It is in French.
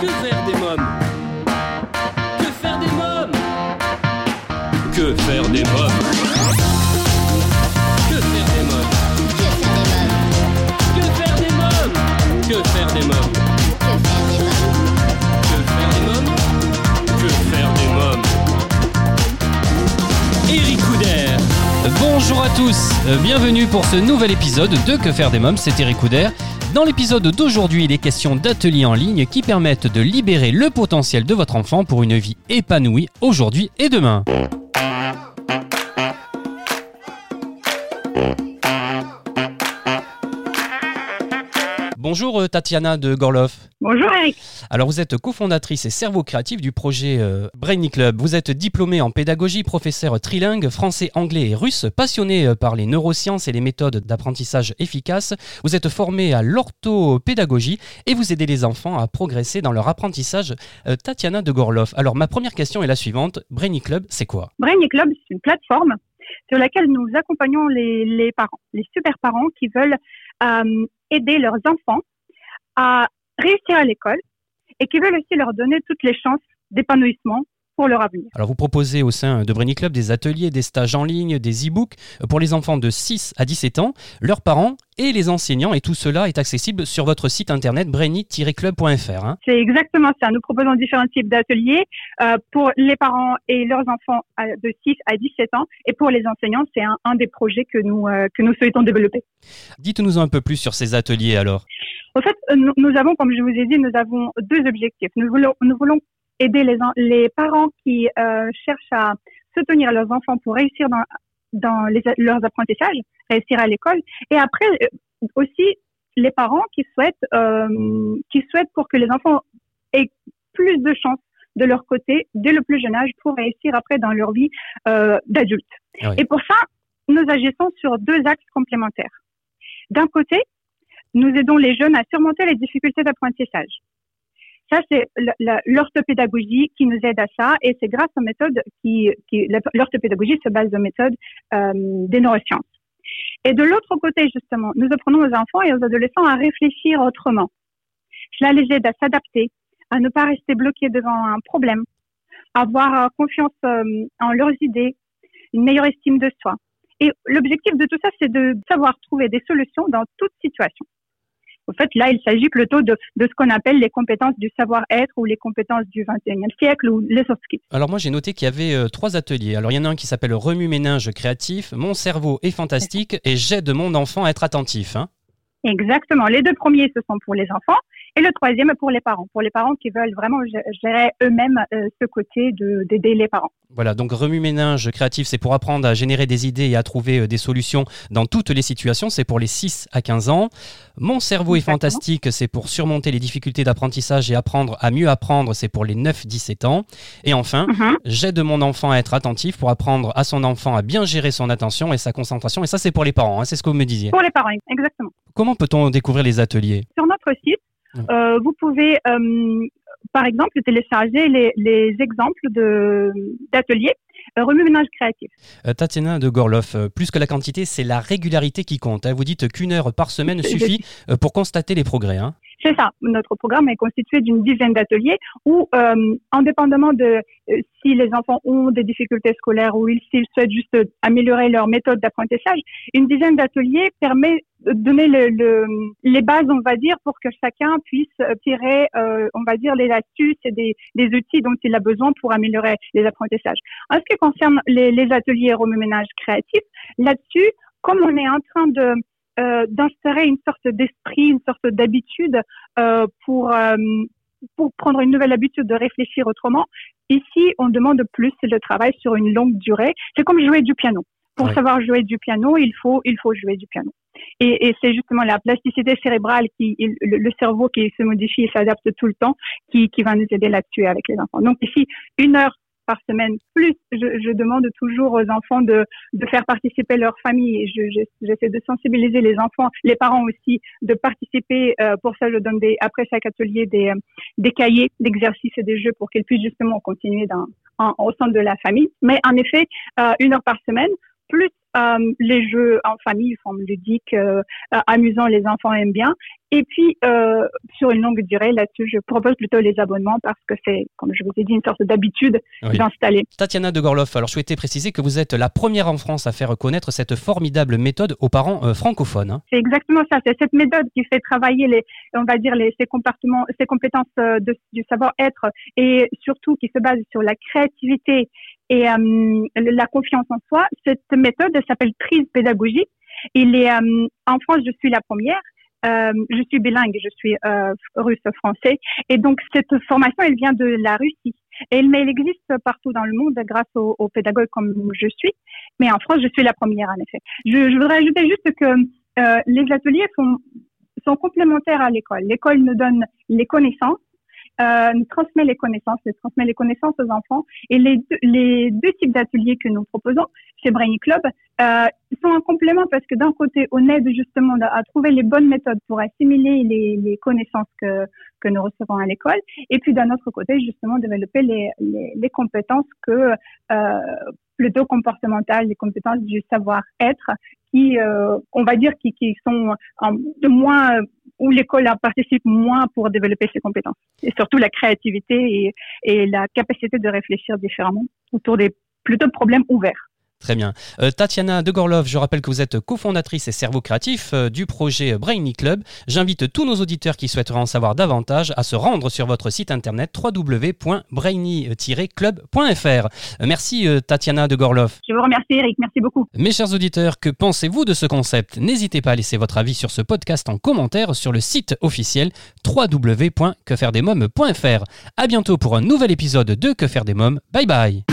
Que faire des mômes Que faire des mômes Que faire des mômes Que faire des mômes Que faire des mômes Que faire des mômes Que faire des mômes Que faire des mômes Eric Couder. Bonjour à tous, euh, bienvenue pour ce nouvel épisode de Que faire des mômes, c'est Eric Couder. Dans l'épisode d'aujourd'hui, il est question d'ateliers en ligne qui permettent de libérer le potentiel de votre enfant pour une vie épanouie aujourd'hui et demain. Bonjour euh, Tatiana de Gorloff. Bonjour Eric. Alors vous êtes cofondatrice et cerveau créatif du projet euh, Brainy Club. Vous êtes diplômée en pédagogie, professeur trilingue, français, anglais et russe, passionné euh, par les neurosciences et les méthodes d'apprentissage efficaces. Vous êtes formée à l'orthopédagogie et vous aidez les enfants à progresser dans leur apprentissage. Euh, Tatiana de Gorloff. Alors ma première question est la suivante. Brainy Club, c'est quoi? Brainy Club, c'est une plateforme sur laquelle nous accompagnons les, les parents, les super parents qui veulent euh, aider leurs enfants à réussir à l'école et qui veulent aussi leur donner toutes les chances d'épanouissement pour leur avenir. Alors vous proposez au sein de Brainy Club des ateliers, des stages en ligne, des e-books pour les enfants de 6 à 17 ans, leurs parents et les enseignants et tout cela est accessible sur votre site internet brainy-club.fr. hein. C'est exactement ça. Nous proposons différents types d'ateliers euh, pour les parents et leurs enfants à- de 6 à 17 ans et pour les enseignants, c'est un, un des projets que nous, euh, que nous souhaitons développer. Dites-nous un peu plus sur ces ateliers alors. Au fait, euh, nous, nous avons, comme je vous ai dit, nous avons deux objectifs. Nous voulons, nous voulons aider les, en- les parents qui euh, cherchent à soutenir leurs enfants pour réussir dans, dans les- leurs apprentissages, réussir à l'école. Et après, euh, aussi, les parents qui souhaitent, euh, qui souhaitent pour que les enfants aient plus de chances de leur côté dès le plus jeune âge pour réussir après dans leur vie euh, d'adulte. Ah oui. Et pour ça, nous agissons sur deux axes complémentaires. D'un côté, nous aidons les jeunes à surmonter les difficultés d'apprentissage. Ça, c'est l'orthopédagogie qui nous aide à ça, et c'est grâce aux méthodes qui, l'orthopédagogie se base aux méthodes euh, des neurosciences. Et de l'autre côté, justement, nous apprenons aux enfants et aux adolescents à réfléchir autrement. Cela les aide à s'adapter, à ne pas rester bloqués devant un problème, à avoir euh, confiance euh, en leurs idées, une meilleure estime de soi. Et l'objectif de tout ça, c'est de savoir trouver des solutions dans toute situation. En fait, là, il s'agit plutôt de, de ce qu'on appelle les compétences du savoir-être ou les compétences du 21e siècle ou les soft skills. Alors moi j'ai noté qu'il y avait euh, trois ateliers. Alors il y en a un qui s'appelle Remue-ménage créatif, Mon cerveau est fantastique et J'aide mon enfant à être attentif. hein. Exactement. Les deux premiers, ce sont pour les enfants et le troisième pour les parents. Pour les parents qui veulent vraiment gé- gérer eux-mêmes euh, ce côté de- d'aider les parents. Voilà, donc remue-ménage créatif, c'est pour apprendre à générer des idées et à trouver euh, des solutions dans toutes les situations. C'est pour les 6 à 15 ans. Mon cerveau est fantastique, c'est pour surmonter les difficultés d'apprentissage et apprendre à mieux apprendre. C'est pour les 9-17 ans. Et enfin, Mhm. j'aide mon enfant à être attentif pour apprendre à son enfant à bien gérer son attention et sa concentration. Et ça, c'est pour les parents, hein, c'est ce que vous me disiez. Pour les parents, exactement. Comment peut-on découvrir les ateliers? Sur notre site. Euh, vous pouvez, euh, par exemple, télécharger les, les exemples d'ateliers euh, remue-ménage créatif. Tatiana de Gorloff, plus que la quantité, c'est la régularité qui compte. hein. Vous dites qu'une heure par semaine suffit pour constater les progrès. hein. C'est ça. Notre programme est constitué d'une dizaine d'ateliers où, euh, indépendamment de euh, si les enfants ont des difficultés scolaires ou ils- s'ils souhaitent juste améliorer leur méthode d'apprentissage, une dizaine d'ateliers permet de donner le, le- les bases, on va dire, pour que chacun puisse tirer, euh, on va dire, les astuces et des, outils dont il a besoin pour améliorer les apprentissages. En ce qui concerne les, les ateliers remue-ménage créatif, là-dessus, comme on est en train de euh, d'instaurer une sorte d'esprit, une sorte d'habitude euh, pour euh, pour prendre une nouvelle habitude de réfléchir autrement. Ici, on demande plus le travail sur une longue durée. C'est comme jouer du piano. Pour Ouais. savoir jouer du piano, il faut il faut jouer du piano. Et, et c'est justement la plasticité cérébrale qui il- le, le cerveau qui se modifie et s'adapte tout le temps qui qui va nous aider là-dessus avec les enfants. Donc ici, une heure par semaine. Plus, je, demande toujours aux enfants de, de faire participer leur famille. J'essaie de sensibiliser les enfants, les parents aussi, de participer. Euh, pour ça, je donne des, après chaque atelier des, euh, des cahiers d'exercices et des jeux pour qu'ils puissent justement continuer dans, au sein de la famille. Mais en effet, euh, une heure par semaine, plus les jeux en famille, forme ludique, amusant, les enfants aiment bien. Et puis, euh, sur une longue durée, là-dessus, je propose plutôt les abonnements parce que c'est, comme je vous ai dit, une sorte d'habitude Oui. d'installer. Tatiana de Gorloff, alors je souhaitais préciser que vous êtes la première en France à faire connaître cette formidable méthode aux parents euh, francophones. hein. C'est exactement ça. C'est cette méthode qui fait travailler les, on va dire, les, ces comportements, ces compétences euh, de- du savoir-être et surtout qui se base sur la créativité et euh, la confiance en soi. Cette méthode elle s'appelle Trise pédagogique. Il est, euh, en France, je suis la première. Euh, je suis bilingue, je suis euh, russe-français. Et donc, cette formation, elle vient de la Russie. Et, mais elle existe partout dans le monde grâce aux, pédagogues comme je suis. Mais en France, je suis la première, en effet. Je, voudrais ajouter juste que euh, les ateliers sont complémentaires à l'école. L'école nous donne les connaissances, euh, nous transmet les connaissances, nous transmet les connaissances aux enfants. Et les deux, les deux types d'ateliers que nous proposons chez Brainy Club euh, sont un complément parce que d'un côté, on aide justement à trouver les bonnes méthodes pour assimiler les, les connaissances que, que nous recevons à l'école. Et puis d'un autre côté, justement, développer les, les, les compétences que euh, plutôt comportementales, les compétences du savoir-être qui, euh, on va dire, qui, qui sont euh, de moins où l'école participe moins pour développer ses compétences et surtout la créativité et, la capacité de réfléchir différemment autour des plutôt problèmes ouverts. Très bien. Euh, Tatiana de Gorlov, je rappelle que vous êtes cofondatrice et cerveau créatif euh, du projet Brainy Club. J'invite tous nos auditeurs qui souhaiteraient en savoir davantage à se rendre sur votre site internet www.brainy-club.fr. Euh, Merci euh, Tatiana de Gorlov. Je vous remercie Eric, merci beaucoup. Mes chers auditeurs, que pensez-vous de ce concept? N'hésitez pas à laisser votre avis sur ce podcast en commentaire sur le site officiel www.quefairedesmoms.fr. À bientôt pour un nouvel épisode de Que faire des mômes. Bye bye